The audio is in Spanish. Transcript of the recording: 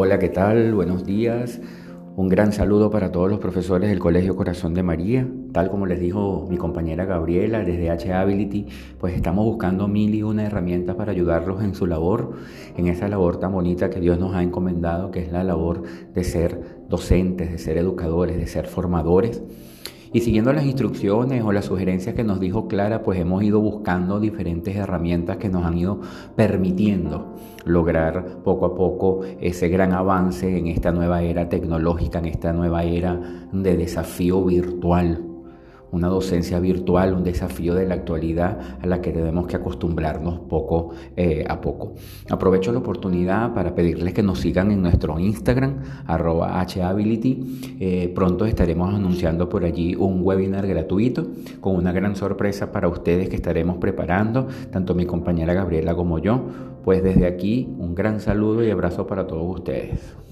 Hola, ¿qué tal? Buenos días. Un gran saludo para todos los profesores del Colegio Corazón de María. Tal como les dijo mi compañera Gabriela desde H-Ability, pues estamos buscando mil y una herramientas para ayudarlos en su labor, en esa labor tan bonita que Dios nos ha encomendado, que es la labor de ser docentes, de ser educadores, de ser formadores. Y siguiendo las instrucciones o las sugerencias que nos dijo Clara, pues hemos ido buscando diferentes herramientas que nos han ido permitiendo lograr poco a poco ese gran avance en esta nueva era tecnológica, en esta nueva era de desafío virtual una docencia virtual, un desafío de la actualidad a la que debemos que acostumbrarnos poco eh, a poco. Aprovecho la oportunidad para pedirles que nos sigan en nuestro Instagram, arroba hability. Eh, pronto estaremos anunciando por allí un webinar gratuito con una gran sorpresa para ustedes que estaremos preparando, tanto mi compañera Gabriela como yo. Pues desde aquí un gran saludo y abrazo para todos ustedes.